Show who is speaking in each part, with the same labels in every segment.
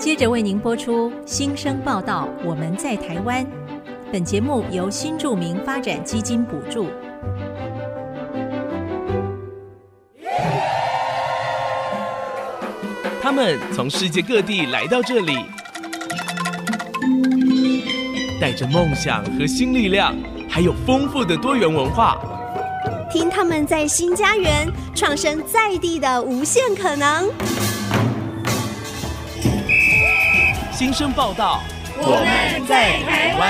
Speaker 1: 接着为您播出新生报道。我们在台湾。本节目由新著名发展基金补助。
Speaker 2: 他们从世界各地来到这里，带着梦想和新力量，还有丰富的多元文化。
Speaker 3: 听他们在新家园创生在地的无限可能。
Speaker 2: 新生报道，我们在台湾。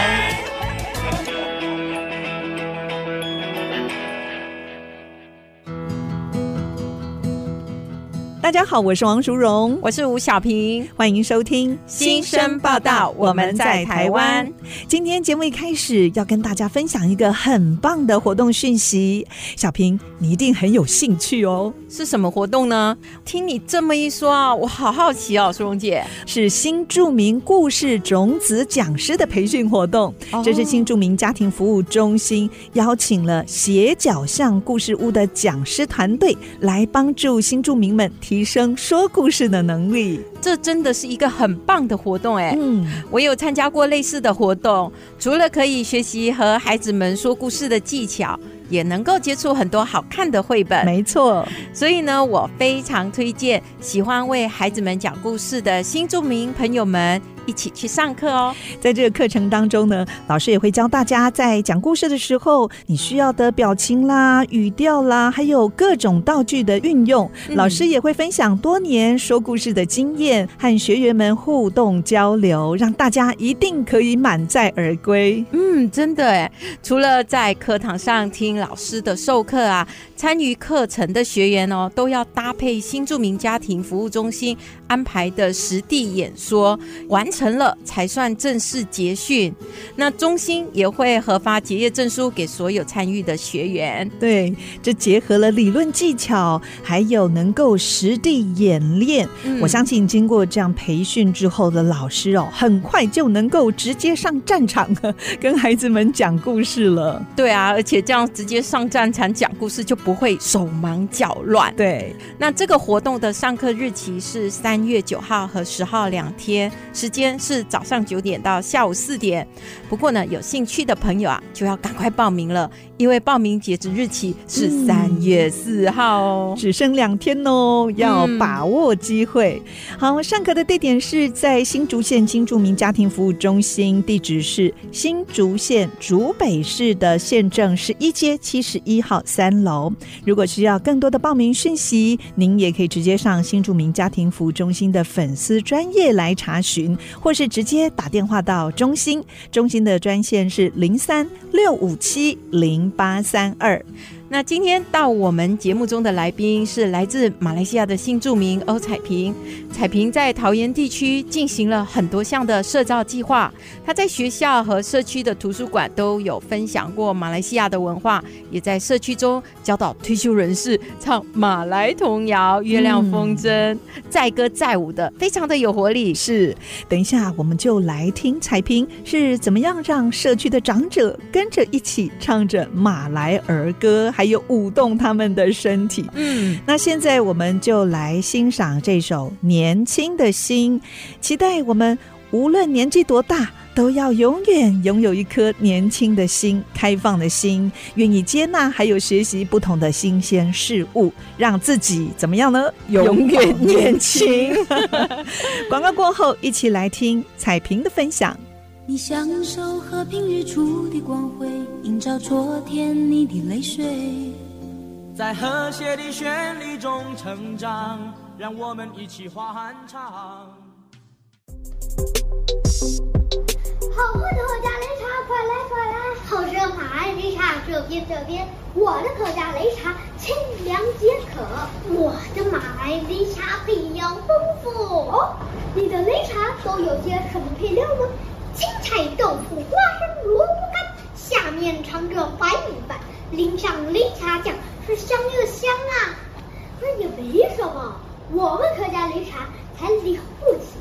Speaker 4: 大家好，我是王淑荣，
Speaker 5: 我是吴小平，
Speaker 4: 欢迎收听
Speaker 5: 新生报道。我们在台湾。
Speaker 4: 今天节目一开始要跟大家分享一个很棒的活动讯息，小平你一定很有兴趣哦。
Speaker 5: 是什么活动呢？听你这么一说啊，我好好奇哦，苏荣姐，
Speaker 4: 是新著名故事种子讲师的培训活动。哦、这是新著名家庭服务中心邀请了斜角巷故事屋的讲师团队来帮助新著名们提。提升说故事的能力，
Speaker 5: 这真的是一个很棒的活动哎！嗯，我有参加过类似的活动，除了可以学习和孩子们说故事的技巧，也能够接触很多好看的绘本。
Speaker 4: 没错，
Speaker 5: 所以呢，我非常推荐喜欢为孩子们讲故事的新住民朋友们。一起去上课哦！
Speaker 4: 在这个课程当中呢，老师也会教大家在讲故事的时候，你需要的表情啦、语调啦，还有各种道具的运用。嗯、老师也会分享多年说故事的经验，和学员们互动交流，让大家一定可以满载而归。
Speaker 5: 嗯，真的哎！除了在课堂上听老师的授课啊，参与课程的学员哦，都要搭配新住民家庭服务中心安排的实地演说完成。了才算正式结训，那中心也会核发结业证书给所有参与的学员。
Speaker 4: 对，这结合了理论技巧，还有能够实地演练。嗯、我相信经过这样培训之后的老师哦，很快就能够直接上战场，跟孩子们讲故事了。
Speaker 5: 对啊，而且这样直接上战场讲故事就不会手忙脚乱。
Speaker 4: 对，
Speaker 5: 那这个活动的上课日期是三月九号和十号两天，时间。是早上九点到下午四点，不过呢，有兴趣的朋友啊，就要赶快报名了。因为报名截止日期是三月四号哦，
Speaker 4: 只剩两天哦，要把握机会。嗯、好，上课的地点是在新竹县新住民家庭服务中心，地址是新竹县竹北市的县政十一街七十一号三楼。如果需要更多的报名讯息，您也可以直接上新住民家庭服务中心的粉丝专业来查询，或是直接打电话到中心，中心的专线是零三六五七零。八三二。
Speaker 5: 那今天到我们节目中的来宾是来自马来西亚的新住民欧彩萍。彩萍在桃园地区进行了很多项的社造计划，她在学校和社区的图书馆都有分享过马来西亚的文化，也在社区中教导退休人士唱马来童谣《月亮风筝》，载歌载舞的，非常的有活力。
Speaker 4: 是，等一下我们就来听彩萍是怎么样让社区的长者跟着一起唱着马来儿歌。还有舞动他们的身体。嗯，那现在我们就来欣赏这首《年轻的心》，期待我们无论年纪多大，都要永远拥有一颗年轻的心，开放的心，愿意接纳还有学习不同的新鲜事物，让自己怎么样呢？永远年轻。广告过后，一起来听彩萍的分享。
Speaker 6: 你享受和平日出的光辉，映照昨天你的泪水，
Speaker 7: 在和谐的旋律中成长，让我们一起欢唱。
Speaker 8: 好喝的客家擂茶，快来快来！好吃的马来擂茶，这边这边。我的客家擂茶清凉解渴，我的马来擂茶比较丰富。哦，你的擂茶都有些什么配料呢？青菜、豆腐、花生、萝卜干，下面藏着白米饭，淋上擂茶酱，是香又香啊！那也没什么，我们客家擂茶才了不起，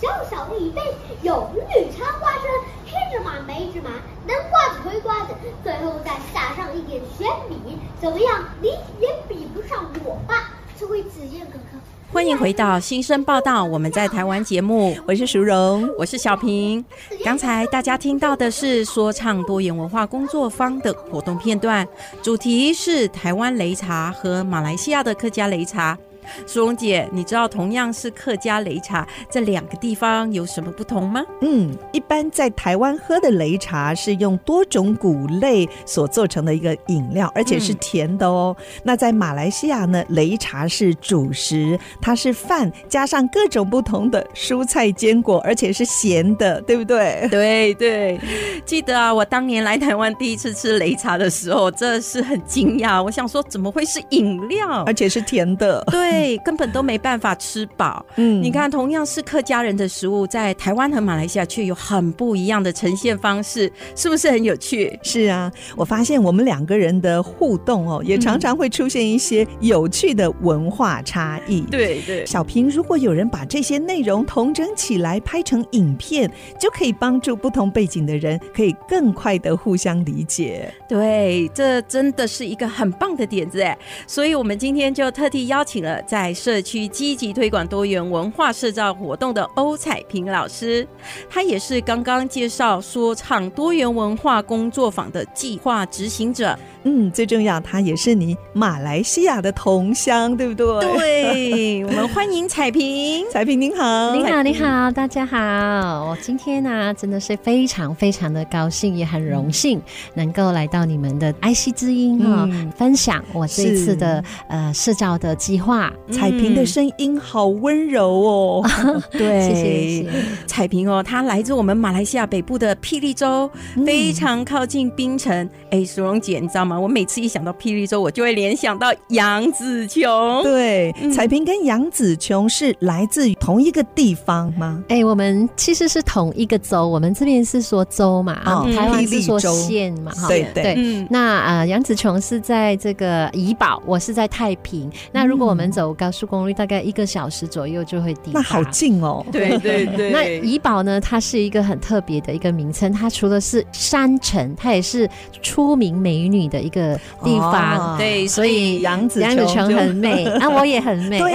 Speaker 8: 小小的一杯，有绿茶花生、黑芝麻、梅芝麻、南瓜子、葵瓜子，最后再撒上一点玄米，怎么样？你也比不上我吧？这位紫燕哥哥。
Speaker 5: 欢迎回到新生报道，我们在台湾节目，
Speaker 4: 我是淑荣，
Speaker 5: 我是小平。刚才大家听到的是说唱多元文化工作坊的活动片段，主题是台湾擂茶和马来西亚的客家擂茶。淑荣姐，你知道同样是客家擂茶，这两个地方有什么不同吗？
Speaker 4: 嗯，一般在台湾喝的擂茶是用多种谷类所做成的一个饮料，而且是甜的哦。嗯、那在马来西亚呢，擂茶是主食，它是饭加上各种不同的蔬菜坚果，而且是咸的，对不对？
Speaker 5: 对对，记得啊，我当年来台湾第一次吃擂茶的时候，真的是很惊讶。我想说，怎么会是饮料，
Speaker 4: 而且是甜的？
Speaker 5: 对。对，根本都没办法吃饱。嗯，你看，同样是客家人的食物，在台湾和马来西亚却有很不一样的呈现方式，是不是很有趣？
Speaker 4: 是啊，我发现我们两个人的互动哦，也常常会出现一些有趣的文化差异。
Speaker 5: 对对，
Speaker 4: 小平，如果有人把这些内容统整起来拍成影片，就可以帮助不同背景的人可以更快的互相理解。
Speaker 5: 对，这真的是一个很棒的点子哎，所以我们今天就特地邀请了。在社区积极推广多元文化社造活动的欧彩萍老师，她也是刚刚介绍说唱多元文化工作坊的计划执行者。
Speaker 4: 嗯，最重要，她也是你马来西亚的同乡，对不对？
Speaker 5: 对，我们欢迎彩萍。
Speaker 4: 彩萍您好，
Speaker 9: 你好，你好，大家好。我今天呢、啊，真的是非常非常的高兴，也很荣幸能够来到你们的爱惜之音啊、哦，嗯、分享我这一次的是呃社造的计划。
Speaker 4: 彩萍的声音好温柔哦，
Speaker 5: 对，谢谢，谢谢。彩萍哦，她来自我们马来西亚北部的霹雳州，嗯、非常靠近槟城。哎，苏荣姐，你知道吗？我每次一想到霹雳州，我就会联想到杨紫琼。
Speaker 4: 对，嗯、彩萍跟杨紫琼是来自于同一个地方吗？
Speaker 9: 哎，我们其实是同一个州，我们这边是说州嘛，啊、哦，台湾是说县嘛，哈，对对。那呃，杨紫琼是在这个怡保，我是在太平。那如果我们走高速公路，大概一个小时左右就会抵达。
Speaker 4: 那好近哦。
Speaker 5: 对对对。
Speaker 9: 那怡宝呢，它是一个很特别的一个名称，它除了是山城，它也是出名美女的。一个地方，
Speaker 5: 对，
Speaker 9: 所以杨子
Speaker 5: 杨
Speaker 9: 子琼很美，啊，我也很美，对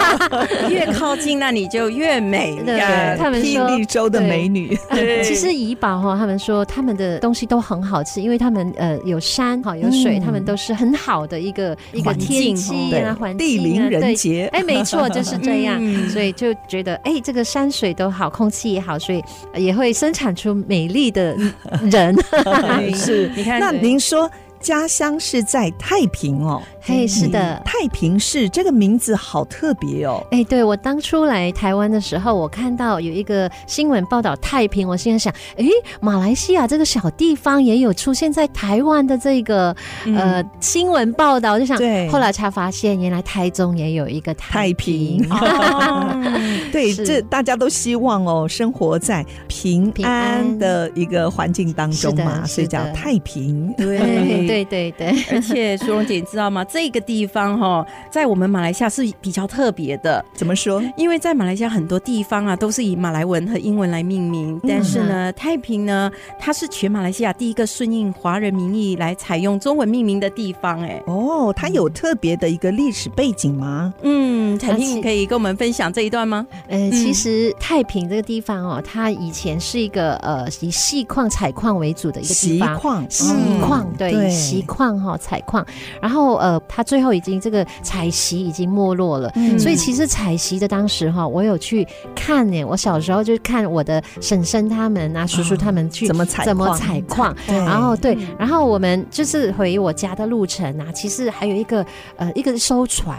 Speaker 5: 越靠近那里就越美。
Speaker 4: 对，他们霹雳州的美女，
Speaker 9: 其实怡宝哈，他们说他们的东西都很好吃，因为他们呃有山哈有水，他们都是很好的一个一个天气啊，环境
Speaker 4: 地灵人节，
Speaker 9: 哎，没错，就是这样，所以就觉得哎，这个山水都好，空气也好，所以也会生产出美丽的人。
Speaker 4: 是，你看，那您说。家乡是在太平哦，
Speaker 9: 嘿，是的，
Speaker 4: 太平市这个名字好特别哦。
Speaker 9: 哎，对，我当初来台湾的时候，我看到有一个新闻报道太平，我心在想，哎，马来西亚这个小地方也有出现在台湾的这个、嗯、呃新闻报道，我就想，对，后来才发现原来台中也有一个太平。
Speaker 4: 太平哦、对，这大家都希望哦，生活在平安的一个环境当中嘛，所以叫太平。
Speaker 9: 对。对对对，
Speaker 5: 而且淑荣姐，你知道吗？这个地方哈，在我们马来西亚是比较特别的。
Speaker 4: 怎么说？
Speaker 5: 因为在马来西亚很多地方啊，都是以马来文和英文来命名，但是呢，嗯、太平呢，它是全马来西亚第一个顺应华人民意来采用中文命名的地方。哎，
Speaker 4: 哦，它有特别的一个历史背景吗？
Speaker 5: 嗯，彩萍，你可以跟我们分享这一段吗？
Speaker 9: 呃，其实太平这个地方哦，它以前是一个呃以细矿采矿为主的一个地方，
Speaker 4: 矿，
Speaker 9: 细矿，对。对锡矿哈采矿，然后呃，他最后已经这个采锡已经没落了，嗯、所以其实采锡的当时哈，我有去看呢。我小时候就看我的婶婶他们啊、叔叔他们去、哦、怎么采怎么采矿，然后对，然后我们就是回我家的路程啊，其实还有一个呃一个艘船，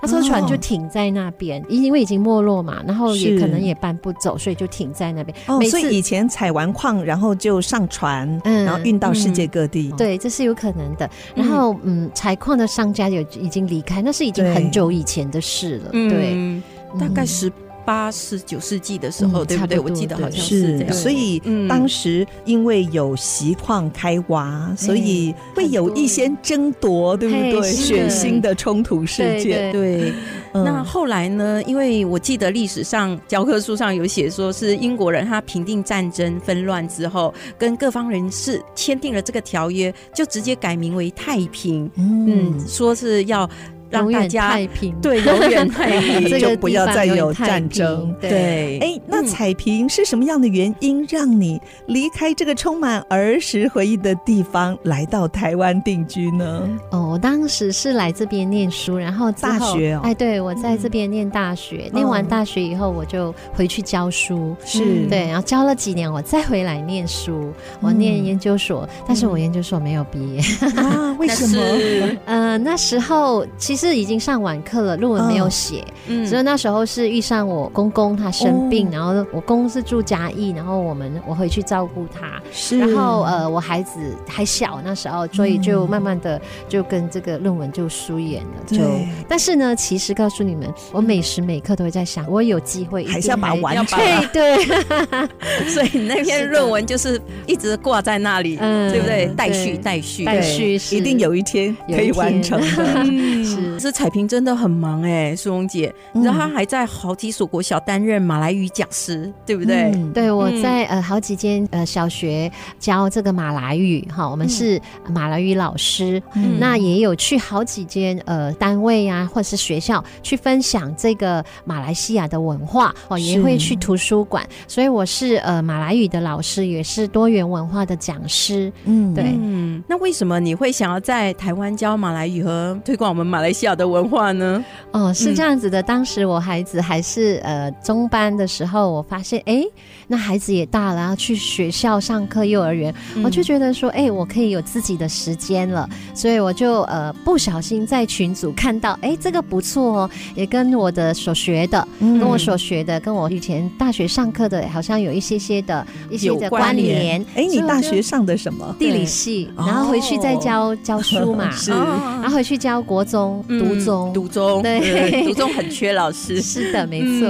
Speaker 9: 那艘船就停在那边，哦、因为已经没落嘛，然后也可能也搬不走，所以就停在那边。
Speaker 4: 哦，所以以前采完矿，然后就上船，嗯，然后运到世界各地。
Speaker 9: 嗯、对，这是有可能的。然后，嗯，采矿的商家有已经离开，那是已经很久以前的事了。对，对嗯、
Speaker 5: 大概十八、十九世纪的时候，嗯、对不对？我记得好像是这样。
Speaker 4: 是所以当时因为有锡矿开挖，嗯、所以会有一些争夺，对不对？血腥的冲突事件，
Speaker 5: 对。对那后来呢？因为我记得历史上教科书上有写，说是英国人他平定战争纷乱之后，跟各方人士签订了这个条约，就直接改名为太平。嗯，嗯，说是要让大家
Speaker 9: 太平，
Speaker 5: 对，永远太平，
Speaker 4: 这个不要再有战争。对，哎，那彩萍是什么样的原因让你离开这个充满儿时回忆的地方，来到台湾定居呢？
Speaker 9: 哦，我当时是来这边念书，然后
Speaker 4: 大学哦，
Speaker 9: 哎，对，我在这边念大学，念完大学以后我就回去教书，是。对，然后教了几年，我再回来念书，我念研究所，但是我研究所没有毕业。
Speaker 4: 啊？为什么？
Speaker 9: 呃，那时候其实。是已经上完课了，论文没有写，嗯，所以那时候是遇上我公公他生病，然后我公公是住嘉义，然后我们我回去照顾他，是，然后呃我孩子还小那时候，所以就慢慢的就跟这个论文就疏远了，就，但是呢，其实告诉你们，我每时每刻都会在想，我有机会
Speaker 4: 还是要把它完成，
Speaker 9: 对，
Speaker 5: 所以那篇论文就是一直挂在那里，嗯，对不对？待续，待续，
Speaker 9: 待续，
Speaker 4: 一定有一天可以完成的，
Speaker 5: 是。可是彩萍真的很忙哎、欸，淑荣姐，你知道她还在好几所国小担任马来语讲师，对不对？
Speaker 9: 嗯、对，我在呃好几间呃小学教这个马来语哈，我们是马来语老师，嗯、那也有去好几间呃单位啊或者是学校去分享这个马来西亚的文化哦，也会去图书馆，所以我是呃马来语的老师，也是多元文化的讲师。嗯，对。
Speaker 5: 嗯，那为什么你会想要在台湾教马来语和推广我们马来西亚的文化呢？
Speaker 9: 哦，是这样子的。嗯、当时我孩子还是呃中班的时候，我发现哎，那孩子也大了，要去学校上课，幼儿园，嗯、我就觉得说，哎，我可以有自己的时间了，所以我就呃不小心在群组看到，哎，这个不错哦，也跟我的所学的，嗯、跟我所学的，跟我以前大学上课的，好像有一些些的一些的关联。
Speaker 4: 哎，你大学上的什么？
Speaker 9: 地理系，然后回去再教、哦、教书嘛，是，然后回去教国中、嗯、读中。
Speaker 5: 独中对，独中很缺老师，
Speaker 9: 是的，没错。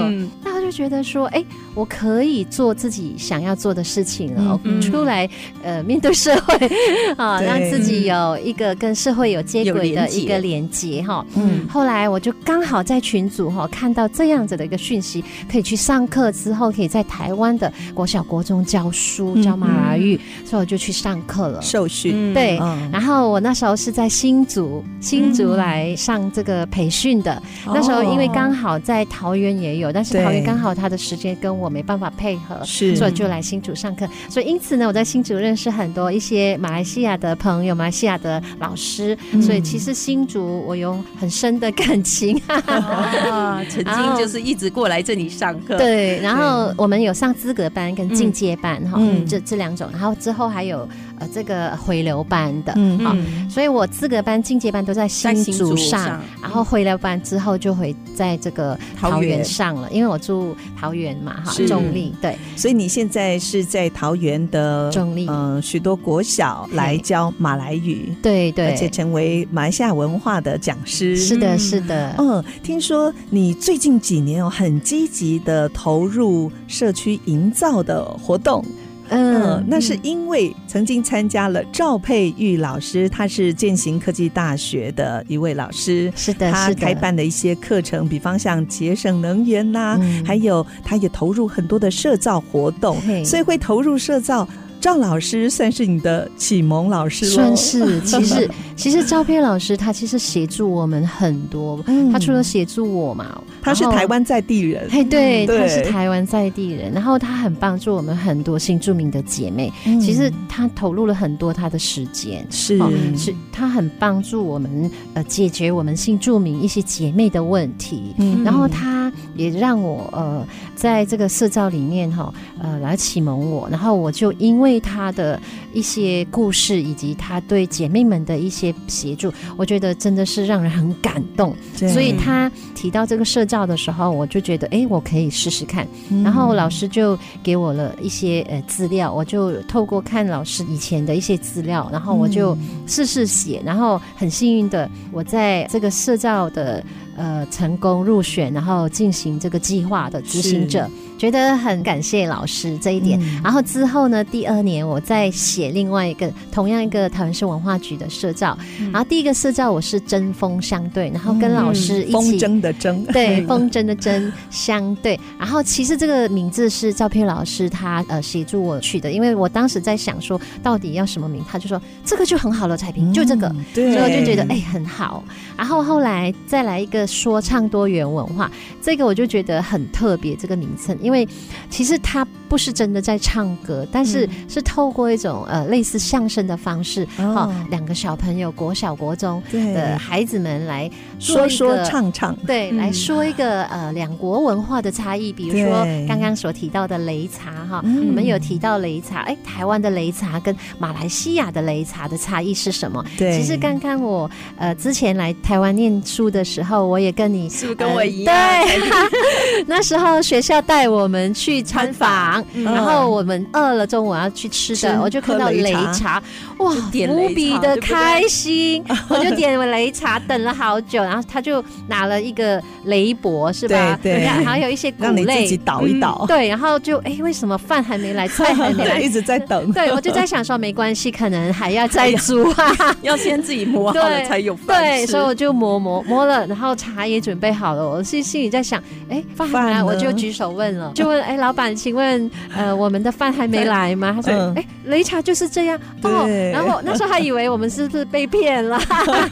Speaker 9: 就觉得说，哎，我可以做自己想要做的事情了，出来呃面对社会 啊，让自己有一个跟社会有接轨的一个连接哈。嗯，后来我就刚好在群组哈看到这样子的一个讯息，可以去上课之后，可以在台湾的国小国中教书教马来语，所以我就去上课了，
Speaker 4: 受训。
Speaker 9: 对，然后我那时候是在新竹，新竹来上这个。培训的。那时候，因为刚好在桃园也有，但是桃园刚好他的时间跟我没办法配合，是，所以就来新竹上课。所以因此呢，我在新竹认识很多一些马来西亚的朋友，马来西亚的老师。所以其实新竹我有很深的感情，
Speaker 5: 啊，曾经就是一直过来这里上课。
Speaker 9: 对，然后我们有上资格班跟进阶班哈，这这两种，然后之后还有。呃，这个回流班的，嗯，好，所以我资格班、进阶班都在新竹上，然后回流班之后就回在这个桃园上了，因为我住桃园嘛，哈，中坜，对，
Speaker 4: 所以你现在是在桃园的
Speaker 9: 中坜，
Speaker 4: 嗯，许多国小来教马来语，
Speaker 9: 对对，
Speaker 4: 而且成为马来西亚文化的讲师，
Speaker 9: 是的，是的，
Speaker 4: 嗯，听说你最近几年哦，很积极的投入社区营造的活动。嗯，那是因为曾经参加了赵佩玉老师，他是践行科技大学的一位老师，
Speaker 9: 是的，
Speaker 4: 他开办的一些课程，比方像节省能源呐、啊，嗯、还有他也投入很多的社造活动，所以会投入社造。赵老师算是你的启蒙老师
Speaker 9: 算是。其实，其实赵佩老师他其实协助我们很多。嗯、他除了协助我嘛，
Speaker 4: 他是台湾在地人。
Speaker 9: 哎，对，对他是台湾在地人。然后他很帮助我们很多新著名的姐妹。嗯、其实他投入了很多他的时间，
Speaker 4: 是、
Speaker 9: 哦，是他很帮助我们呃解决我们新著名一些姐妹的问题。嗯，然后他也让我呃在这个社造里面哈呃来启蒙我，然后我就因为。对他的一些故事，以及他对姐妹们的一些协助，我觉得真的是让人很感动。所以他提到这个社造的时候，我就觉得，哎，我可以试试看。嗯、然后老师就给我了一些呃资料，我就透过看老师以前的一些资料，然后我就试试写。然后很幸运的，我在这个社造的呃成功入选，然后进行这个计划的执行者。觉得很感谢老师这一点。嗯、然后之后呢，第二年我再写另外一个同样一个台湾市文化局的社照，嗯、然后第一个社照我是针锋相对，然后跟老师一起
Speaker 4: 风筝的筝，
Speaker 9: 对，风筝的针相对。然后其实这个名字是照片老师他呃协助我取的，因为我当时在想说到底要什么名，他就说这个就很好了，彩萍就这个，所以我就觉得哎、欸、很好。然后后来再来一个说唱多元文化，这个我就觉得很特别，这个名称，因为其实他不是真的在唱歌，但是是透过一种呃类似相声的方式，哦，两个小朋友国小国中的孩子们来说
Speaker 4: 说唱唱，
Speaker 9: 对，来说一个呃两国文化的差异，比如说刚刚所提到的擂茶哈，我们有提到擂茶，哎，台湾的擂茶跟马来西亚的擂茶的差异是什么？
Speaker 4: 对，
Speaker 9: 其实刚刚我呃之前来台湾念书的时候，我也跟你
Speaker 5: 是不是跟我一样？
Speaker 9: 对，那时候学校带我们去参访。然后我们饿了，中午要去吃的，我就看到擂茶，哇，无比的开心，我就点了擂茶，等了好久，然后他就拿了一个擂钵，是吧？对，还有一些谷类，
Speaker 4: 自己倒一倒，
Speaker 9: 对，然后就哎，为什么饭还没来，菜还没来，
Speaker 4: 一直在等。
Speaker 9: 对，我就在想说，没关系，可能还要再煮啊，
Speaker 5: 要先自己磨好了才有饭吃。
Speaker 9: 对，所以我就磨磨磨了，然后茶也准备好了，我心心里在想，哎，饭还没来，我就举手问了，就问，哎，老板，请问。呃，我们的饭还没来吗？他说：“哎、嗯，擂茶就是这样哦。”然后那时候还以为我们是不是被骗了，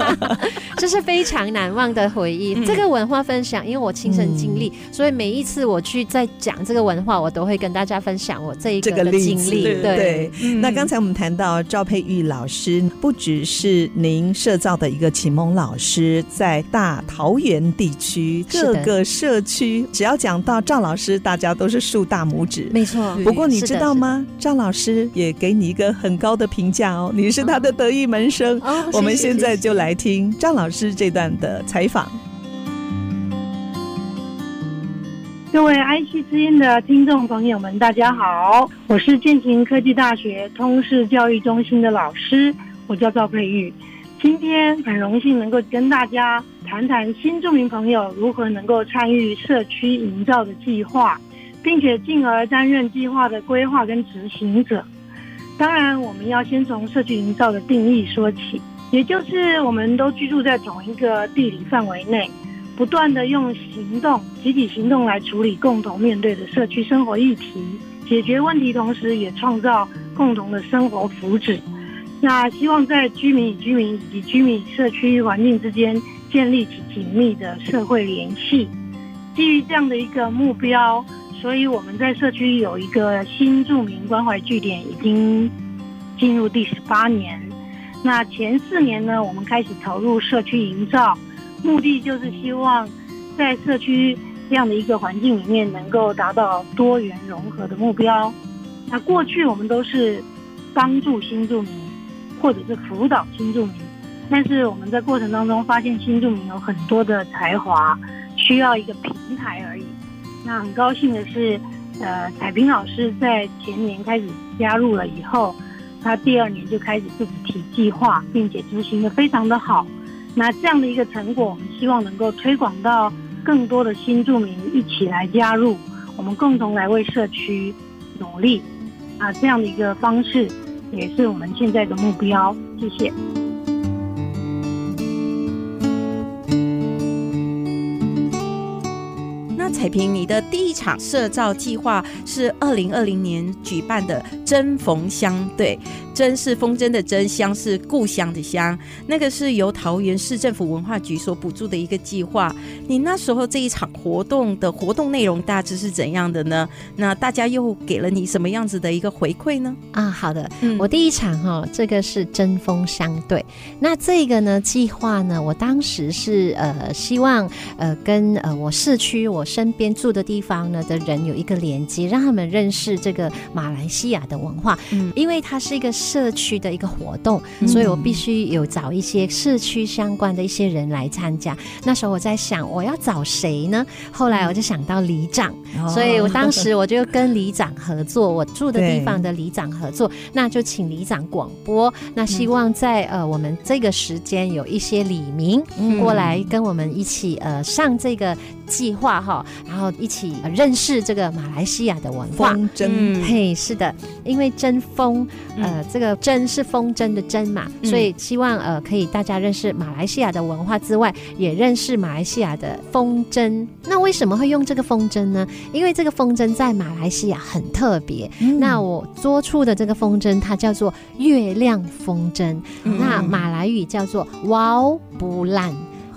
Speaker 9: 这是非常难忘的回忆。嗯、这个文化分享，因为我亲身经历，嗯、所以每一次我去在讲这个文化，我都会跟大家分享我这一个的经历。
Speaker 4: 对，那刚才我们谈到赵佩玉老师，不只是您社造的一个启蒙老师，在大桃园地区各个社区，只要讲到赵老师，大家都是竖大拇指。
Speaker 9: 没错。
Speaker 4: 不过你知道吗？赵老师也给你一个很高的评价哦，你是他的得意门生。哦、我们现在就来听赵老师这段的采访。
Speaker 10: 各位 IC 之音的听众朋友们，大家好，我是建行科技大学通识教育中心的老师，我叫赵佩玉。今天很荣幸能够跟大家谈谈新住民朋友如何能够参与社区营造的计划。并且进而担任计划的规划跟执行者。当然，我们要先从社区营造的定义说起，也就是我们都居住在同一个地理范围内，不断的用行动、集体行动来处理共同面对的社区生活议题，解决问题，同时也创造共同的生活福祉。那希望在居民与居民以及居民与社区环境之间建立起紧密的社会联系。基于这样的一个目标。所以我们在社区有一个新住民关怀据点，已经进入第十八年。那前四年呢，我们开始投入社区营造，目的就是希望在社区这样的一个环境里面，能够达到多元融合的目标。那过去我们都是帮助新住民，或者是辅导新住民，但是我们在过程当中发现新住民有很多的才华，需要一个平台而已。那很高兴的是，呃，彩萍老师在前年开始加入了以后，他第二年就开始自己提计划，并且执行得非常的好。那这样的一个成果，我们希望能够推广到更多的新住民一起来加入，我们共同来为社区努力。啊，这样的一个方式也是我们现在的目标。谢谢。
Speaker 5: 彩萍，你的第一场社造计划是二零二零年举办的“针锋相对”，针是风筝的针，乡是故乡的乡。那个是由桃园市政府文化局所补助的一个计划。你那时候这一场活动的活动内容大致是怎样的呢？那大家又给了你什么样子的一个回馈呢？
Speaker 9: 啊，好的，嗯、我第一场哈，这个是针锋相对。那这个呢计划呢，我当时是呃希望呃跟呃我市区我身边住的地方呢的人有一个连接，让他们认识这个马来西亚的文化。嗯，因为它是一个社区的一个活动，嗯、所以我必须有找一些社区相关的一些人来参加。那时候我在想，我要找谁呢？后来我就想到里长，嗯、所以我当时我就跟里长合作，我住的地方的里长合作，那就请里长广播。那希望在呃我们这个时间有一些李明过来跟我们一起呃上这个计划哈。然后一起认识这个马来西亚的文化。
Speaker 4: 风筝，
Speaker 9: 嗯、嘿，是的，因为针风，呃，这个针是风筝的针嘛，所以希望呃可以大家认识马来西亚的文化之外，也认识马来西亚的风筝。那为什么会用这个风筝呢？因为这个风筝在马来西亚很特别。嗯、那我做出的这个风筝，它叫做月亮风筝，嗯、那马来语叫做 Wau Bulan。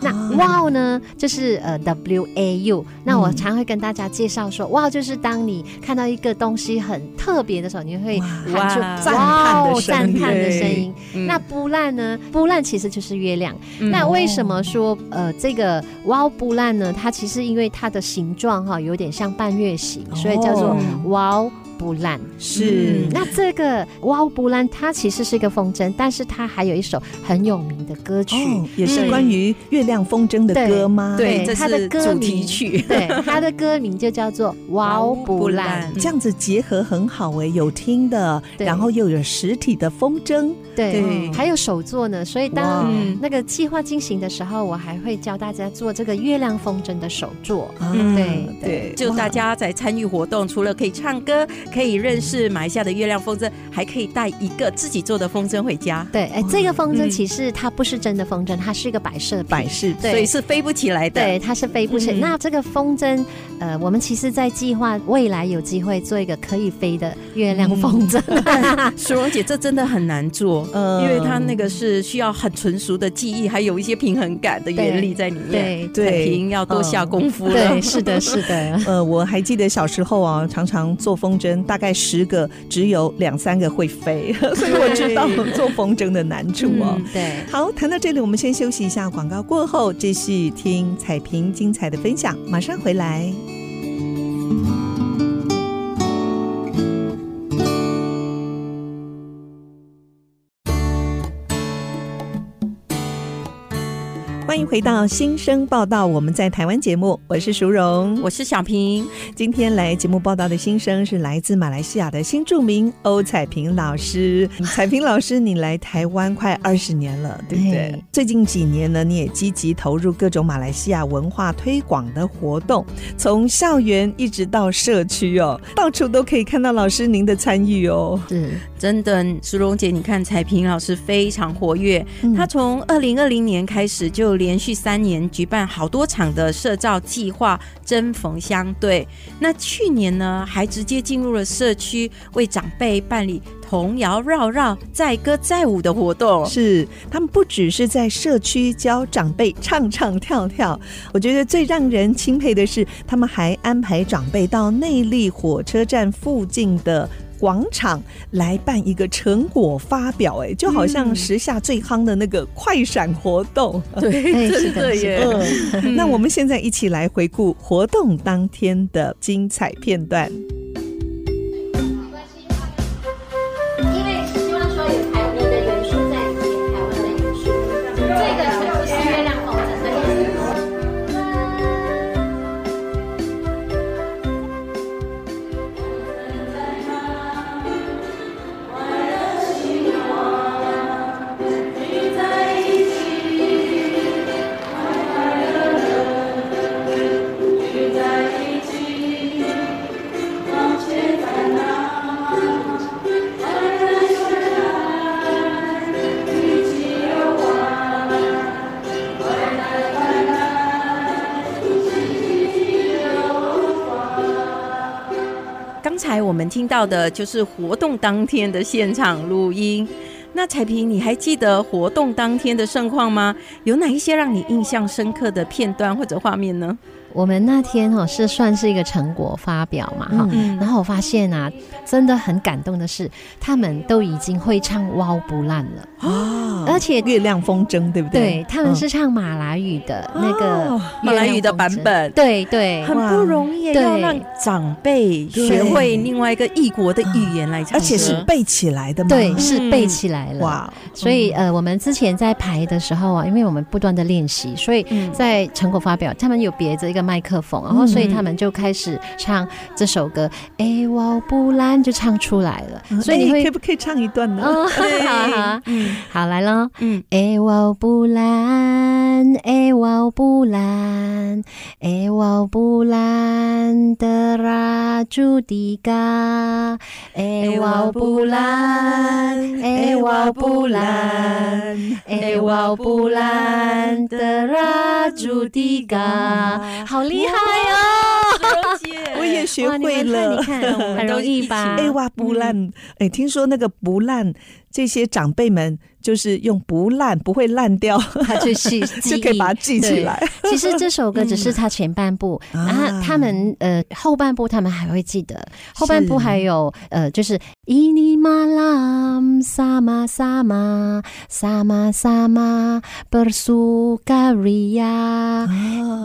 Speaker 9: 那 Wow 呢，就是呃 W A U。那我常会跟大家介绍说，Wow 就是当你看到一个东西很特别的时候，你会喊出赞叹赞叹的声音。那 Bulan 呢，Bulan 其实就是月亮。那为什么说呃这个 Wow Bulan 呢？它其实因为它的形状哈有点像半月形，所以叫做 Wow。布兰
Speaker 4: 是、
Speaker 9: 嗯，那这个哇布兰，它其实是一个风筝，但是它还有一首很有名的歌曲，
Speaker 4: 哦、也是关于月亮风筝的歌吗？
Speaker 5: 对，
Speaker 9: 它的歌
Speaker 5: 主题曲，
Speaker 9: 对，它的歌名就叫做哇布兰，
Speaker 4: 这样子结合很好哎，有听的，然后又有实体的风筝，
Speaker 9: 对，对。还有手作呢。所以当那个计划进行的时候，我还会教大家做这个月亮风筝的手作。嗯，对。对，
Speaker 5: 就大家在参与活动，除了可以唱歌。可以认识马来西亚的月亮风筝，还可以带一个自己做的风筝回家。
Speaker 9: 对，哎，这个风筝其实它不是真的风筝，它是一个摆设
Speaker 4: 摆饰，
Speaker 9: 对，
Speaker 5: 所以是飞不起来的。
Speaker 9: 对，它是飞不起来。那这个风筝，呃，我们其实在计划未来有机会做一个可以飞的月亮风筝。
Speaker 5: 淑蓉姐，这真的很难做，嗯因为它那个是需要很纯熟的技艺，还有一些平衡感的原理在里面。
Speaker 9: 对，
Speaker 5: 彩萍要多下功夫了。
Speaker 9: 对，是的，是的。
Speaker 4: 呃，我还记得小时候啊，常常做风筝，大概。十个只有两三个会飞，所以我知道做风筝的难处哦。
Speaker 9: 嗯、对，
Speaker 4: 好，谈到这里，我们先休息一下，广告过后继续听彩萍精彩的分享，马上回来。欢迎回到新生报道，我们在台湾节目，我是淑荣，
Speaker 5: 我是小平。
Speaker 4: 今天来节目报道的新生是来自马来西亚的新著名欧彩萍老师。彩萍老师，你来台湾快二十年了，对不对？最近几年呢，你也积极投入各种马来西亚文化推广的活动，从校园一直到社区哦，到处都可以看到老师您的参与哦。
Speaker 5: 是，真的，淑荣姐，你看彩萍老师非常活跃，她从二零二零年开始就连续三年举办好多场的社造计划，针锋相对。那去年呢，还直接进入了社区，为长辈办理童谣绕绕、载歌载舞的活动。
Speaker 4: 是，他们不只是在社区教长辈唱唱跳跳，我觉得最让人钦佩的是，他们还安排长辈到内坜火车站附近的。广场来办一个成果发表，哎，就好像时下最夯的那个快闪活动，
Speaker 5: 嗯、对，真的耶。
Speaker 4: 嗯、那我们现在一起来回顾活动当天的精彩片段。
Speaker 5: 听到的就是活动当天的现场录音。那彩萍，你还记得活动当天的盛况吗？有哪一些让你印象深刻的片段或者画面呢？
Speaker 9: 我们那天哈是算是一个成果发表嘛哈，嗯、然后我发现啊，真的很感动的是，他们都已经会唱《哇不烂》了。
Speaker 4: 啊，
Speaker 9: 而且
Speaker 4: 月亮风筝对不对？
Speaker 9: 对，他们是唱马来语的那个
Speaker 5: 马来语的版本，
Speaker 9: 对对，
Speaker 5: 很不容易，要让长辈学会另外一个异国的语言来唱，
Speaker 4: 而且是背起来的嘛，
Speaker 9: 对，是背起来了。哇。所以呃，我们之前在排的时候啊，因为我们不断的练习，所以在成果发表，他们有别着一个。麦克风，然后所以他们就开始唱这首歌，哎，我不兰就唱出来了。所以你会
Speaker 4: 可不可以唱一段呢？
Speaker 9: 哦，好 好，嗯，好来喽，嗯，哎我不兰，哎我不兰，哎我不兰的拉朱迪嘎，哎我不兰，哎我不兰，哎我不兰的拉朱迪嘎，好厉害哦！
Speaker 4: 我也学会了，
Speaker 9: 很容易吧？
Speaker 4: 哎哇不烂，哎，听说那个不烂，这些长辈们。就是用不烂不会烂掉，
Speaker 9: 他就 记
Speaker 4: 就可以把它记起来。
Speaker 9: 其实这首歌只是他前半部，嗯、然后他们呃后半部他们还会记得，后半部还有呃就是伊尼玛拉萨玛萨玛萨玛萨玛布苏嘎瑞亚，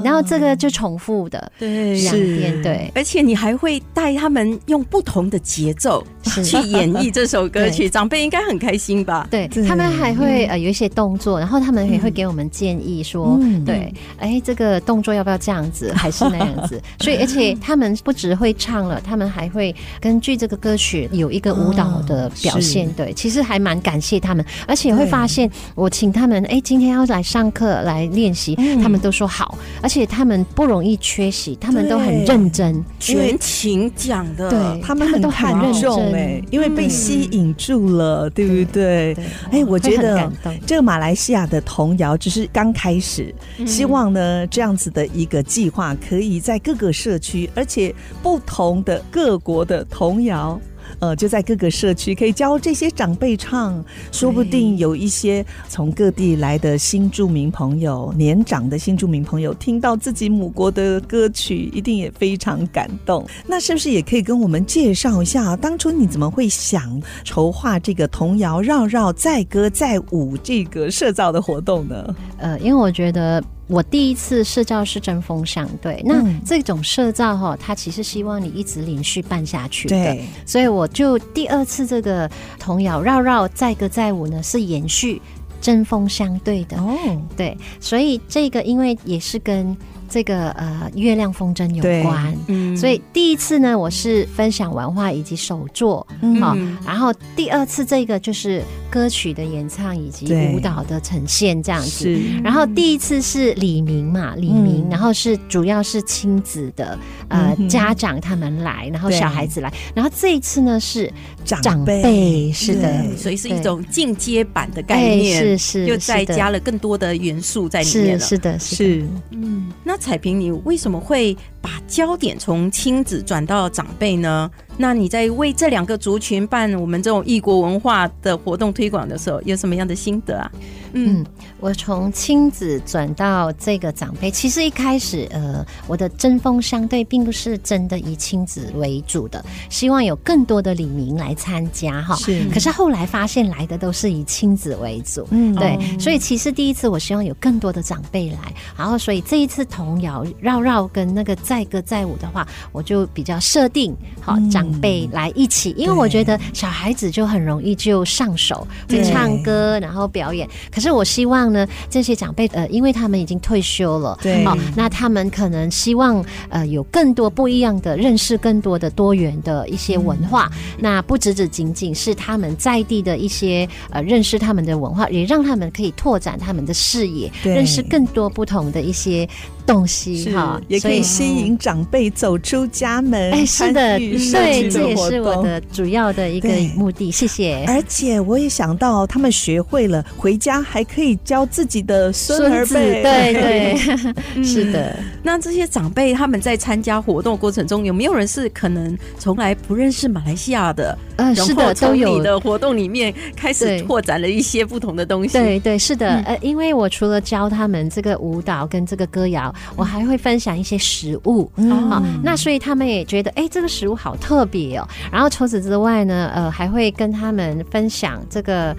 Speaker 9: 然后这个就重复的对。两遍对，
Speaker 5: 而且你还会带他们用不同的节奏去演绎这首歌曲，长辈应该很开心吧？
Speaker 9: 对他们。还会呃有一些动作，然后他们也会给我们建议说，嗯、对，哎，这个动作要不要这样子，还是那样子？所以，而且他们不只会唱了，他们还会根据这个歌曲有一个舞蹈的表现。哦、对，其实还蛮感谢他们，而且会发现我请他们，哎，今天要来上课来练习，嗯、他们都说好，而且他们不容易缺席，他们都很认真，
Speaker 5: 全勤讲的，
Speaker 4: 对，他们都很认真哎，因为被吸引住了，嗯、对不对？哎，我。觉得这个马来西亚的童谣只是刚开始，希望呢这样子的一个计划可以在各个社区，而且不同的各国的童谣。呃，就在各个社区可以教这些长辈唱，说不定有一些从各地来的新住民朋友、年长的新住民朋友，听到自己母国的歌曲，一定也非常感动。那是不是也可以跟我们介绍一下，当初你怎么会想筹划这个童谣绕绕载歌载舞这个社造的活动呢？
Speaker 9: 呃，因为我觉得。我第一次社造是针锋相对，那这种社造哈，它其实希望你一直连续办下去的，对，所以我就第二次这个童谣绕绕载歌载舞呢，是延续针锋相对的。哦，对，所以这个因为也是跟。这个呃，月亮风筝有关，嗯，所以第一次呢，我是分享文化以及手作，嗯，好，然后第二次这个就是歌曲的演唱以及舞蹈的呈现这样子，然后第一次是李明嘛，李明，然后是主要是亲子的，呃，家长他们来，然后小孩子来，然后这一次呢是长辈，是的，
Speaker 5: 所以是一种进阶版的概念，
Speaker 9: 是是，
Speaker 5: 又再加了更多的元素在里面了，
Speaker 9: 是的，是，
Speaker 5: 嗯，那。彩萍，你为什么会把焦点从亲子转到长辈呢？那你在为这两个族群办我们这种异国文化的活动推广的时候，有什么样的心得啊？
Speaker 9: 嗯，我从亲子转到这个长辈，其实一开始，呃，我的针锋相对并不是真的以亲子为主的，希望有更多的李明来参加哈。是，可是后来发现来的都是以亲子为主，嗯，对，所以其实第一次我希望有更多的长辈来，然后所以这一次童谣绕绕跟那个载歌载舞的话，我就比较设定好长辈来一起，因为我觉得小孩子就很容易就上手，会唱歌，然后表演。可是我希望呢，这些长辈呃，因为他们已经退休了，对，哦，那他们可能希望呃有更多不一样的认识，更多的多元的一些文化。嗯、那不只只仅仅是他们在地的一些呃认识他们的文化，也让他们可以拓展他们的视野，认识更多不同的一些东西哈，
Speaker 4: 也可以吸引长辈走出家门。哎，
Speaker 9: 是的，对，这也是我的主要的一个目的。谢谢。
Speaker 4: 而且我也想到，他们学会了回家。还可以教自己的孙儿辈，
Speaker 9: 对对，是的。
Speaker 5: 那这些长辈他们在参加活动过程中，有没有人是可能从来不认识马来西亚的？
Speaker 9: 嗯，是的，都有
Speaker 5: 的活动里面开始拓展了一些不同的东西。
Speaker 9: 对对，是的。呃，因为我除了教他们这个舞蹈跟这个歌谣，我还会分享一些食物好。那所以他们也觉得，哎，这个食物好特别哦。然后除此之外呢，呃，还会跟他们分享这个。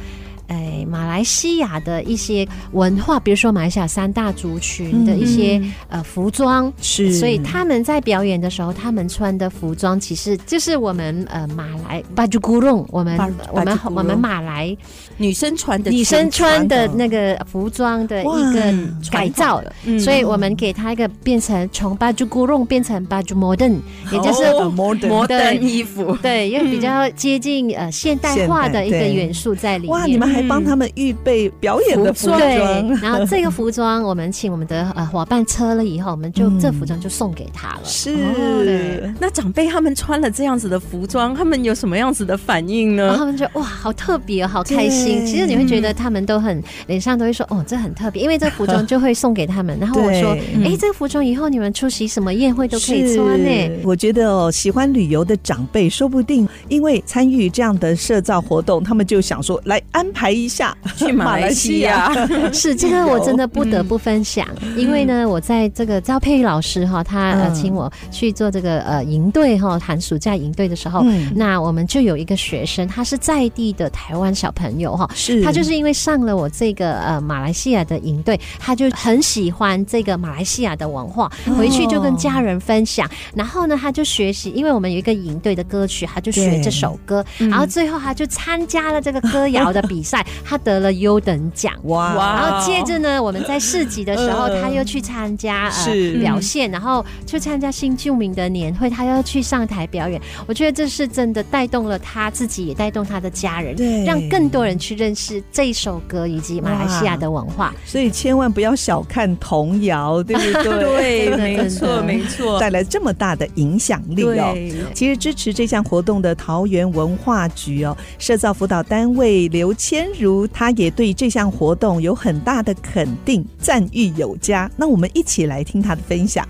Speaker 9: 哎马来西亚的一些文化，比如说马来西亚三大族群的一些、嗯、呃服装，
Speaker 4: 是，
Speaker 9: 所以他们在表演的时候，他们穿的服装其实就是我们呃马来巴珠古隆，我们我们我们马来
Speaker 5: 女生穿的
Speaker 9: 女生穿的那个服装的一个改造，所以我们给它一个变成从巴珠古隆变成巴珠 modern，也就是
Speaker 5: 摩摩登衣服，
Speaker 9: 对，因为比较接近呃现代化的一个元素在里面。
Speaker 4: 哇，你们还帮他们预备表演的服装，
Speaker 9: 对，然后这个服装我们请我们的呃伙伴车了以后，我们就这服装就送给他了。
Speaker 4: 是，
Speaker 5: 那长辈他们穿了这样子的服装，他们有什么样子的反应呢？
Speaker 9: 他们就哇，好特别，好开心。其实你会觉得他们都很脸上都会说哦，这很特别，因为这服装就会送给他们。然后我说，哎，这个服装以后你们出席什么宴会都可以穿呢。
Speaker 4: 我觉得哦，喜欢旅游的长辈说不定因为参与这样的社造活动，他们就想说来安排一下
Speaker 5: 去马来西亚。
Speaker 9: 是这个，我真的不得不分享，因为呢，我在这个赵佩玉老师哈，他呃请我去做这个呃营队哈，寒暑假营队的时候，那我们就有一个学生，他是在地的台湾小朋友哈，是。他就是因为上了我这个呃马来西亚的营队，他就很喜欢这个马来西亚的文化，回去就跟家人分享，然后呢，他就学习，因为我们有一个营队的歌曲，他就学这首歌，然后最后他就参加了这个歌谣的 比赛，他得了优等奖。哇，然后接着呢，我们在市集的时候，他又去参加呃表现，然后去参加新住民的年会，他要去上台表演，我觉得这是真的带动了他自己，也带动他的家人，对，让更多人去认识这一首歌以及马来西亚的文化。
Speaker 4: 所以千万不要小看童谣，对不对？
Speaker 5: 对，没错，没错，
Speaker 4: 带来这么大的影响力哦。其实支持这项活动的桃园文化局哦，社造辅导单位刘千如，他也对这项活动有很大的肯定，赞誉有加。那我们一起来听他的分享。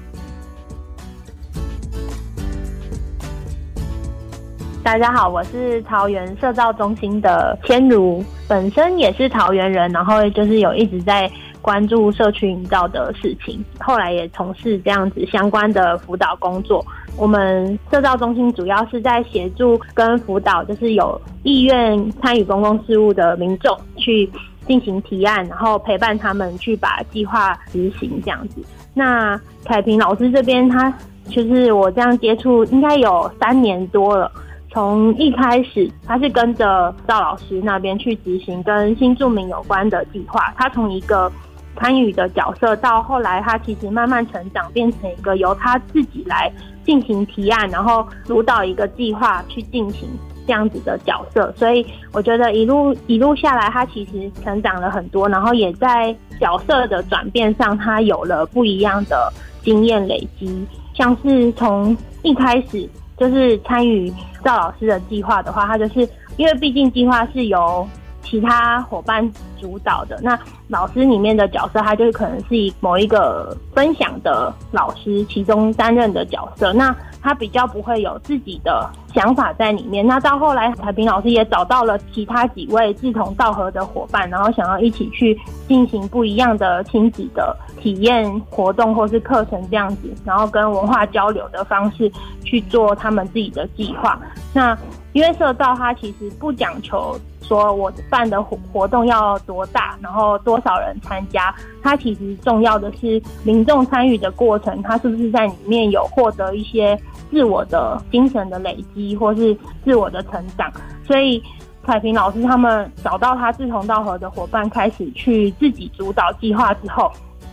Speaker 11: 大家好，我是桃园社造中心的千如，本身也是桃园人，然后就是有一直在关注社区营造的事情，后来也从事这样子相关的辅导工作。我们社造中心主要是在协助跟辅导，就是有意愿参与公共事务的民众去进行提案，然后陪伴他们去把计划执行这样子。那凯平老师这边，他就是我这样接触应该有三年多了。从一开始，他是跟着赵老师那边去执行跟新住民有关的计划。他从一个参与的角色，到后来他其实慢慢成长，变成一个由他自己来进行提案，然后主导一个计划去进行这样子的角色。所以我觉得一路一路下来，他其实成长了很多，然后也在角色的转变上，他有了不一样的经验累积。像是从一开始。就是参与赵老师的计划的话，他就是因为毕竟计划是由其他伙伴主导的，那老师里面的角色，他就是可能是以某一个分享的老师其中担任的角色，那他比较不会有自己的想法在里面。那到后来，彩平老师也找到了其他几位志同道合的伙伴，然后想要一起去进行不一样的亲子的体验活动或是课程这样子，然后跟文化交流的方式去做他们自己的计划。那因为社造它其实不讲求说我办的活活动要多大，然后多少人参加，它其实重要的是民众参与的过程，他是不是在里面有获得一些自我的精神的累积，或是自我的成长。所以彩平老师他们找到他志同道合的伙伴，开始去自己主导计划之后，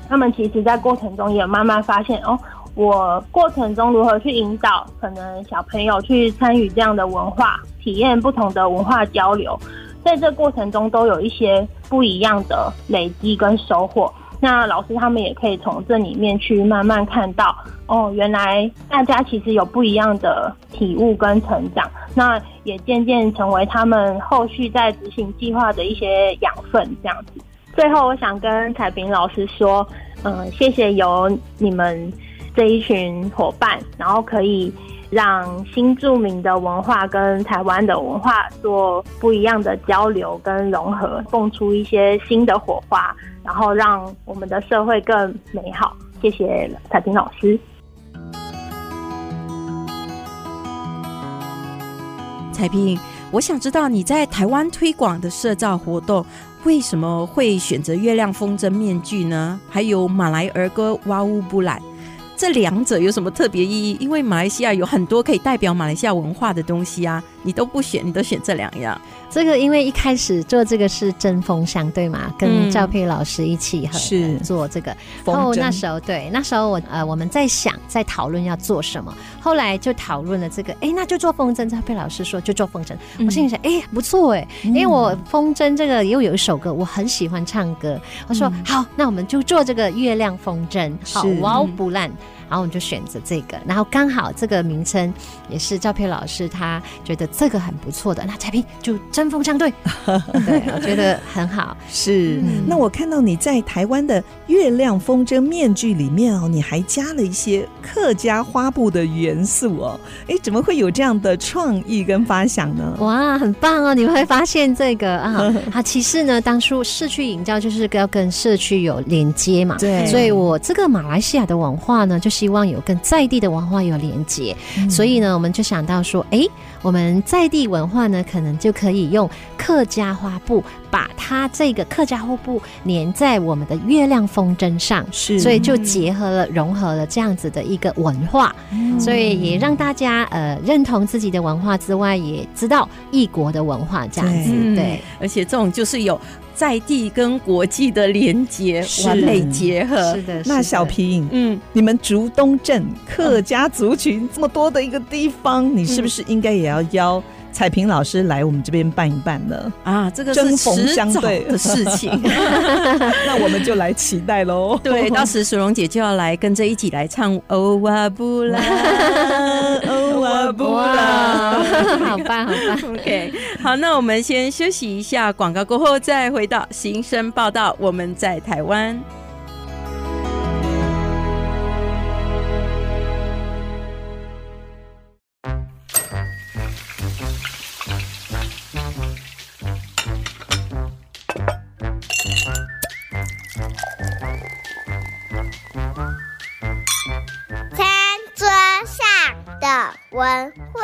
Speaker 11: 他们其实在过程中也慢慢发现哦。我过程中如何去引导可能小朋友去参与这样的文化体验，不同的文化交流，在这过程中都有一些不一样的累积跟收获。那老师他们也可以从这里面去慢慢看到，哦，原来大家其实有不一样的体悟跟成长，那也渐渐成为他们后续在执行计划的一些养分。这样子，最后我想跟凯平老师说，嗯，谢谢有你们。这一群伙伴，然后可以让新著名的文化跟台湾的文化做不一样的交流跟融合，蹦出一些新的火花，然后让我们的社会更美好。谢谢彩平老师。
Speaker 5: 彩萍，我想知道你在台湾推广的社造活动，为什么会选择月亮风筝面具呢？还有马来儿歌哇呜布兰。这两者有什么特别意义？因为马来西亚有很多可以代表马来西亚文化的东西啊，你都不选，你都选这两样。
Speaker 9: 这个因为一开始做这个是针锋相，对嘛？跟赵佩老师一起合是做这个。然后那时候对，那时候我呃我们在想在讨论要做什么，后来就讨论了这个，哎，那就做风筝。赵佩老师说就做风筝，嗯、我心里想，哎，不错哎，因为我风筝这个又有一首歌我很喜欢唱歌，我说、嗯、好，那我们就做这个月亮风筝，好哇哦不烂。然后我们就选择这个，然后刚好这个名称也是赵佩老师他觉得这个很不错的，那嘉宾就针锋相对，对，我觉得很好。
Speaker 4: 是，嗯、那我看到你在台湾的月亮风筝面具里面哦，你还加了一些客家花布的元素哦，哎，怎么会有这样的创意跟发想呢？
Speaker 9: 哇，很棒哦！你会发现这个啊，好，其实呢，当初社区营造就是要跟社区有连接嘛，对，所以我这个马来西亚的文化呢，就是。希望有跟在地的文化有连接，嗯、所以呢，我们就想到说，哎，我们在地文化呢，可能就可以用客家花布，把它这个客家花布粘在我们的月亮风筝上，是，所以就结合了、融合了这样子的一个文化，嗯、所以也让大家呃认同自己的文化之外，也知道异国的文化这样子，对，对，
Speaker 5: 而且这种就是有。在地跟国际的连接完美结合，
Speaker 9: 是的。
Speaker 4: 那小平，嗯，你们竹东镇客家族群这么多的一个地方，你是不是应该也要邀彩萍老师来我们这边办一办了？
Speaker 5: 啊，这个是针锋相对的事情，
Speaker 4: 那我们就来期待喽。
Speaker 5: 对，到时淑荣姐就要来跟着一起来唱欧哇布拉，欧 哇布拉，
Speaker 9: 好棒，好棒。
Speaker 5: OK，好，那我们先休息一下，广告过后再回到新生报道。我们在台湾。
Speaker 12: 文化。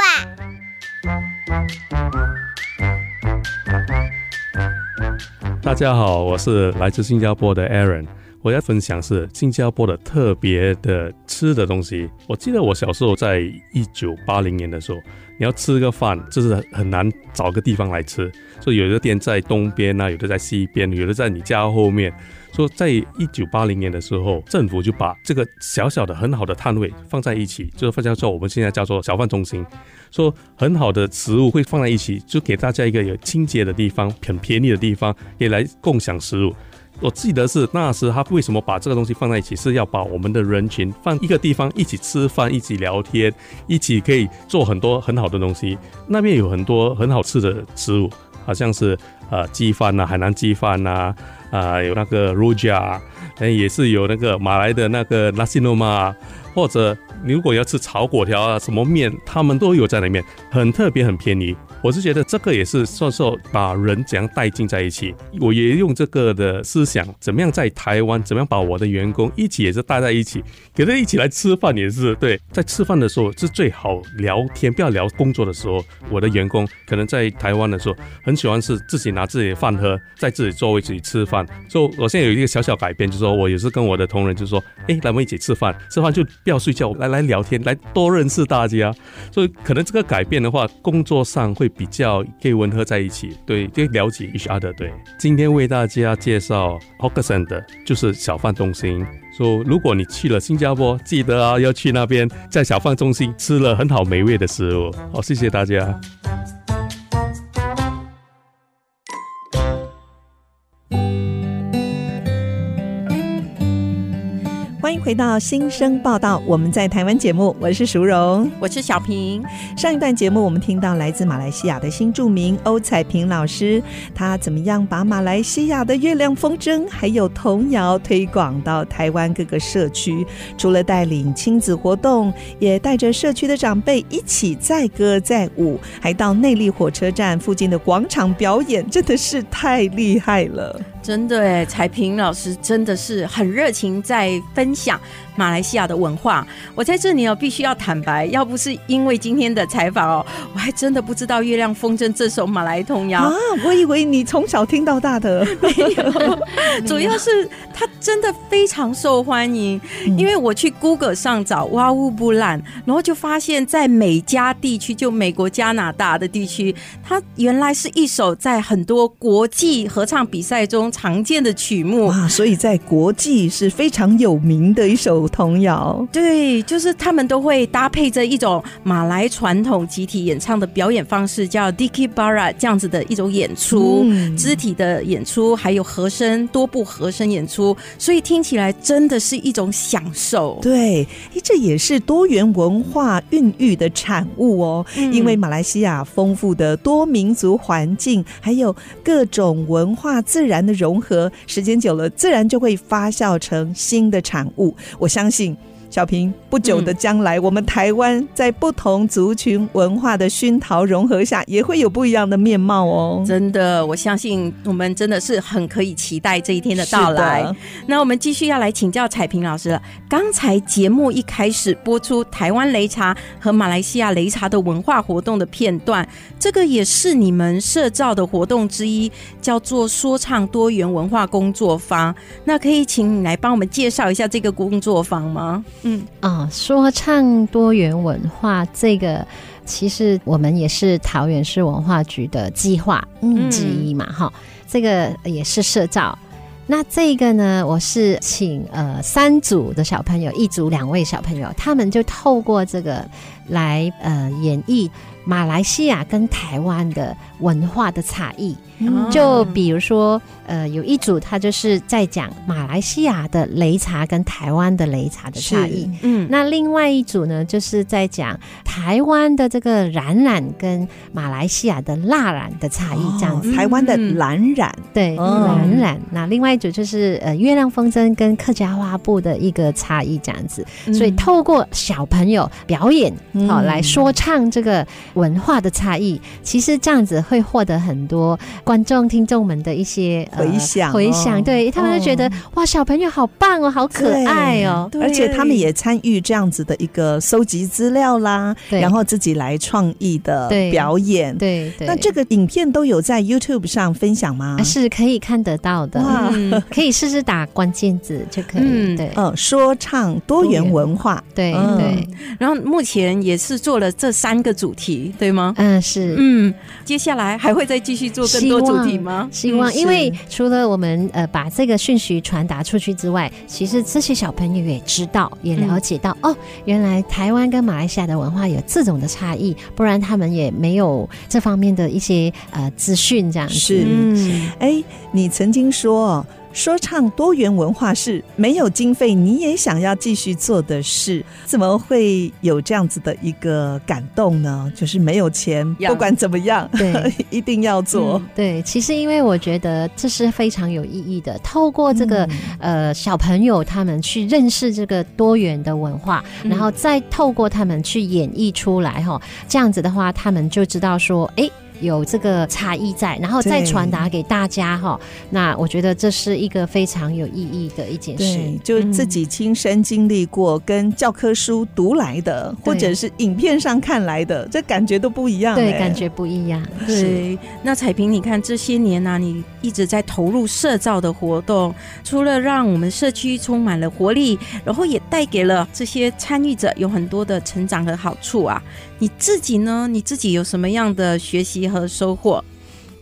Speaker 12: 大家好，我是来自新加坡的 Aaron。我要分享是新加坡的特别的吃的东西。我记得我小时候在一九八零年的时候，你要吃个饭，就是很难找个地方来吃，所以有的店在东边啊，有的在西边，有的在你家后面。说在一九八零年的时候，政府就把这个小小的很好的摊位放在一起，就是叫做我们现在叫做小贩中心。说很好的食物会放在一起，就给大家一个有清洁的地方，很便宜的地方，也来共享食物。我记得是那时他为什么把这个东西放在一起，是要把我们的人群放一个地方，一起吃饭，一起聊天，一起可以做很多很好的东西。那边有很多很好吃的食物，好像是呃鸡饭呐，海南鸡饭呐。啊，有那个 Rojak，也是有那个马来的那个 nasi l m a 或者你如果要吃炒粿条啊，什么面，他们都有在里面，很特别，很便宜。我是觉得这个也是算是把人怎样带进在一起，我也用这个的思想，怎么样在台湾，怎么样把我的员工一起也是带在一起，给他一起来吃饭也是对，在吃饭的时候是最好聊天，不要聊工作的时候。我的员工可能在台湾的时候很喜欢是自己拿自己的饭喝，在自己座位自己吃饭。所以我现在有一个小小改变，就是说我也是跟我的同仁就说，哎，来我们一起吃饭，吃饭就不要睡觉，来来聊天，来多认识大家。所以可能这个改变的话，工作上会。比较可以吻合在一起，对，就了解 each other。对，今天为大家介绍 Hawker Centre，就是小贩中心。说如果你去了新加坡，记得啊要去那边，在小贩中心吃了很好美味的食物。好，谢谢大家。
Speaker 4: 回到新生报道，我们在台湾节目，我是淑荣，
Speaker 5: 我是小平。
Speaker 4: 上一段节目我们听到来自马来西亚的新著名欧彩萍老师，他怎么样把马来西亚的月亮风筝还有童谣推广到台湾各个社区？除了带领亲子活动，也带着社区的长辈一起载歌载舞，还到内力火车站附近的广场表演，真的是太厉害了。
Speaker 5: 真的哎，彩萍老师真的是很热情，在分享。马来西亚的文化。我在这里哦，必须要坦白，要不是因为今天的采访哦，我还真的不知道《月亮风筝》这首马来童谣
Speaker 4: 啊！我以为你从小听到大的，
Speaker 5: 没有，主要是它真的非常受欢迎。嗯、因为我去 Google 上找哇乌布兰，然后就发现，在美加地区，就美国、加拿大的地区，它原来是一首在很多国际合唱比赛中常见的曲目
Speaker 4: 啊，所以在国际是非常有名的一首童谣。
Speaker 5: 对，就是他们都会搭配着一种马来传统集体演唱的表演方式，叫 Dikir Barat 这样子的一种演出，嗯、肢体的演出，还有和声多部和声演出，所以听起来真的是一种享受。
Speaker 4: 对，这也是多元文化孕育的产物哦。嗯、因为马来西亚丰富的多民族环境，还有各种文化自然的融合，时间久了，自然就会发酵成新的产物。我相信。小平，不久的将来，嗯、我们台湾在不同族群文化的熏陶融合下，也会有不一样的面貌哦。
Speaker 5: 真的，我相信我们真的是很可以期待这一天的到来。那我们继续要来请教彩萍老师了。刚才节目一开始播出台湾擂茶和马来西亚擂茶的文化活动的片段，这个也是你们社造的活动之一，叫做说唱多元文化工作坊。那可以请你来帮我们介绍一下这个工作坊吗？
Speaker 9: 嗯啊，说唱多元文化这个，其实我们也是桃园市文化局的计划之一嘛，哈、嗯，这个也是社造。那这个呢，我是请呃三组的小朋友，一组两位小朋友，他们就透过这个来呃演绎马来西亚跟台湾的文化的差异。就比如说，呃，有一组他就是在讲马来西亚的擂茶跟台湾的擂茶的差异，嗯，那另外一组呢，就是在讲台湾的这个染染跟马来西亚的蜡染的差异，这样子。
Speaker 4: 哦、台湾的蓝染，
Speaker 9: 对，蓝染。那另外一组就是呃月亮风筝跟客家花布的一个差异，这样子。所以透过小朋友表演，好、嗯、来说唱这个文化的差异，其实这样子会获得很多。观众、听众们的一些
Speaker 4: 回想、呃，
Speaker 9: 回想，对他们就觉得、哦、哇，小朋友好棒哦，好可爱哦，
Speaker 4: 而且他们也参与这样子的一个收集资料啦，对然后自己来创意的表演，
Speaker 9: 对对。对对，
Speaker 4: 那这个影片都有在 YouTube 上分享吗？
Speaker 9: 是可以看得到的，哇嗯、可以试试打关键字就可以。嗯、对，
Speaker 4: 嗯，说唱多元文化，
Speaker 9: 对对。嗯、对
Speaker 5: 然后目前也是做了这三个主题，对吗？
Speaker 9: 嗯，是。
Speaker 5: 嗯，接下来还会再继续做更多。主题吗？
Speaker 9: 希望，因为除了我们呃把这个讯息传达出去之外，其实这些小朋友也知道，也了解到、嗯、哦，原来台湾跟马来西亚的文化有这种的差异，不然他们也没有这方面的一些呃资讯这样子。
Speaker 4: 是，嗯，哎，你曾经说。说唱多元文化是没有经费，你也想要继续做的事，怎么会有这样子的一个感动呢？就是没有钱，不管怎么样，对，一定要做。
Speaker 9: 嗯。对，其实因为我觉得这是非常有意义的，透过这个、嗯、呃小朋友他们去认识这个多元的文化，然后再透过他们去演绎出来哈，这样子的话，他们就知道说，哎。有这个差异在，然后再传达给大家哈。那我觉得这是一个非常有意义的一件事，
Speaker 4: 就自己亲身经历过，跟教科书读来的，嗯、或者是影片上看来的，这感觉都不一样。
Speaker 9: 对，感觉不一
Speaker 5: 样。对，那彩萍，你看这些年呢、啊，你一直在投入社造的活动，除了让我们社区充满了活力，然后也带给了这些参与者有很多的成长和好处啊。你自己呢？你自己有什么样的学习和收获？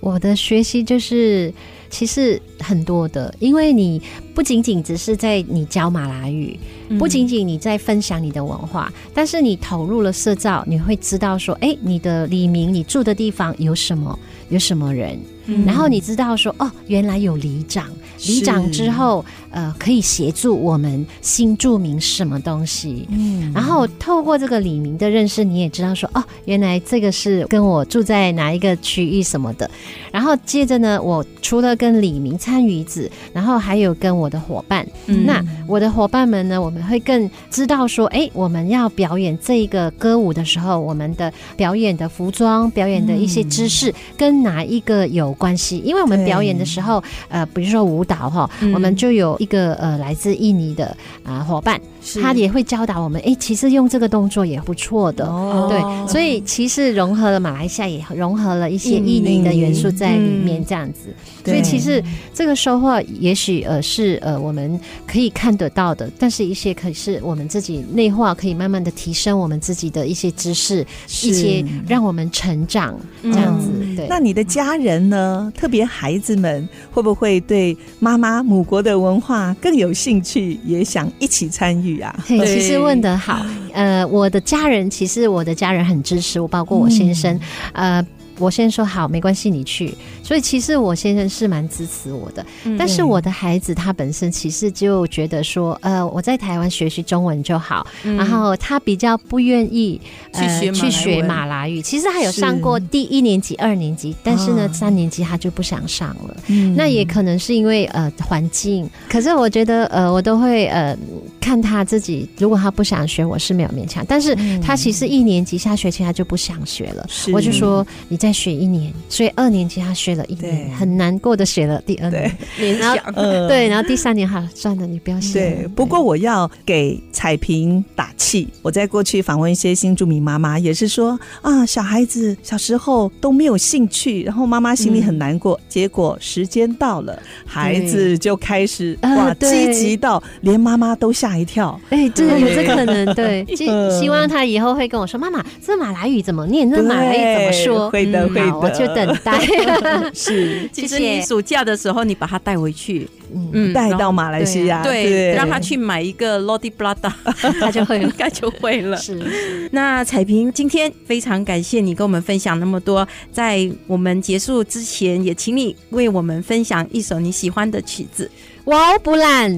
Speaker 9: 我的学习就是其实很多的，因为你不仅仅只是在你教马来语，嗯、不仅仅你在分享你的文化，但是你投入了社造，你会知道说，哎，你的里民，你住的地方有什么，有什么人，嗯、然后你知道说，哦，原来有里长。里长之后，呃，可以协助我们新住民什么东西？嗯，然后透过这个李明的认识，你也知道说，哦，原来这个是跟我住在哪一个区域什么的。然后接着呢，我除了跟李明参与子，然后还有跟我的伙伴。嗯，那我的伙伴们呢，我们会更知道说，哎，我们要表演这一个歌舞的时候，我们的表演的服装、表演的一些知识跟哪一个有关系？因为我们表演的时候，呃，比如说舞蹈。哈，嗯、我们就有一个呃来自印尼的啊伙伴，他也会教导我们，哎，其实用这个动作也不错的。哦，对，所以其实融合了马来西亚，也融合了一些印尼的元素在里面，这样子。所以其实这个收获，也许呃是呃我们可以看得到的，但是一些可是我们自己内化，可以慢慢的提升我们自己的一些知识，一些让我们成长这样子。对，
Speaker 4: 那你的家人呢？特别孩子们会不会对妈妈母国的文化更有兴趣，也想一起参与啊？
Speaker 9: 嘿，其实问得好。呃，我的家人其实我的家人很支持我，包括我先生，嗯、呃。我先说好，没关系，你去。所以其实我先生是蛮支持我的，嗯、但是我的孩子他本身其实就觉得说，呃，我在台湾学习中文就好，嗯、然后他比较不愿意呃去学，去学马来语。其实他有上过第一年级、二年级，但是呢，哦、三年级他就不想上了。嗯、那也可能是因为呃环境。可是我觉得呃，我都会呃看他自己，如果他不想学，我是没有勉强。但是他其实一年级下学期他就不想学了，我就说你再。学一年，所以二年级他学了一年，很难过的学了第二年，然后对，然后第三年哈，算了，你不要学。
Speaker 4: 对，不过我要给彩萍打气。我在过去访问一些新住民妈妈，也是说啊，小孩子小时候都没有兴趣，然后妈妈心里很难过。结果时间到了，孩子就开始哇，积极到连妈妈都吓一跳。
Speaker 9: 哎，真的有这可能？对，希望他以后会跟我说，妈妈，这马来语怎么念？这马来语怎么说？
Speaker 4: 会的。
Speaker 9: 会的，我就等待。
Speaker 5: 是，其实你暑假的时候，你把他带回去，
Speaker 4: 嗯，带到马来西亚，
Speaker 5: 对，让他去买一个 Lodi Blada，
Speaker 9: 他就会，
Speaker 5: 应该就会了。
Speaker 9: 是。
Speaker 5: 那彩萍今天非常感谢你跟我们分享那么多，在我们结束之前，也请你为我们分享一首你喜欢的曲子。
Speaker 9: 哇哦，不 烂，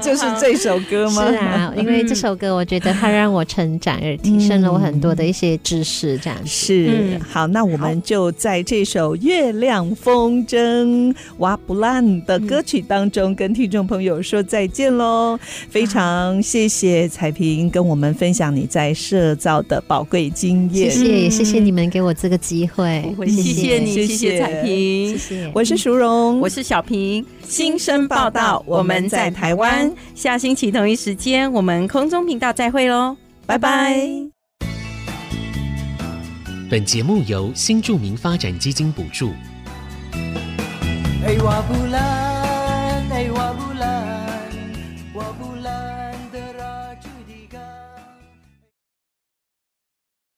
Speaker 4: 就是这首歌吗？
Speaker 9: 是啊，因为这首歌我觉得它让我成长，而提升了我很多的一些知识。这样
Speaker 4: 是、嗯、好，那我们就在这首《月亮风筝哇不烂》的歌曲当中跟听众朋友说再见喽！非常谢谢彩萍跟我们分享你在社造的宝贵经
Speaker 9: 验，谢谢，谢谢你们给我这个机会，
Speaker 5: 谢谢你，谢谢彩萍，谢谢。
Speaker 4: 我是淑荣，
Speaker 5: 我是小萍，新生报道，我们在台湾。下星期同一时间，我们空中频道再会喽，拜拜。
Speaker 13: 本节目由新著名发展基金补助。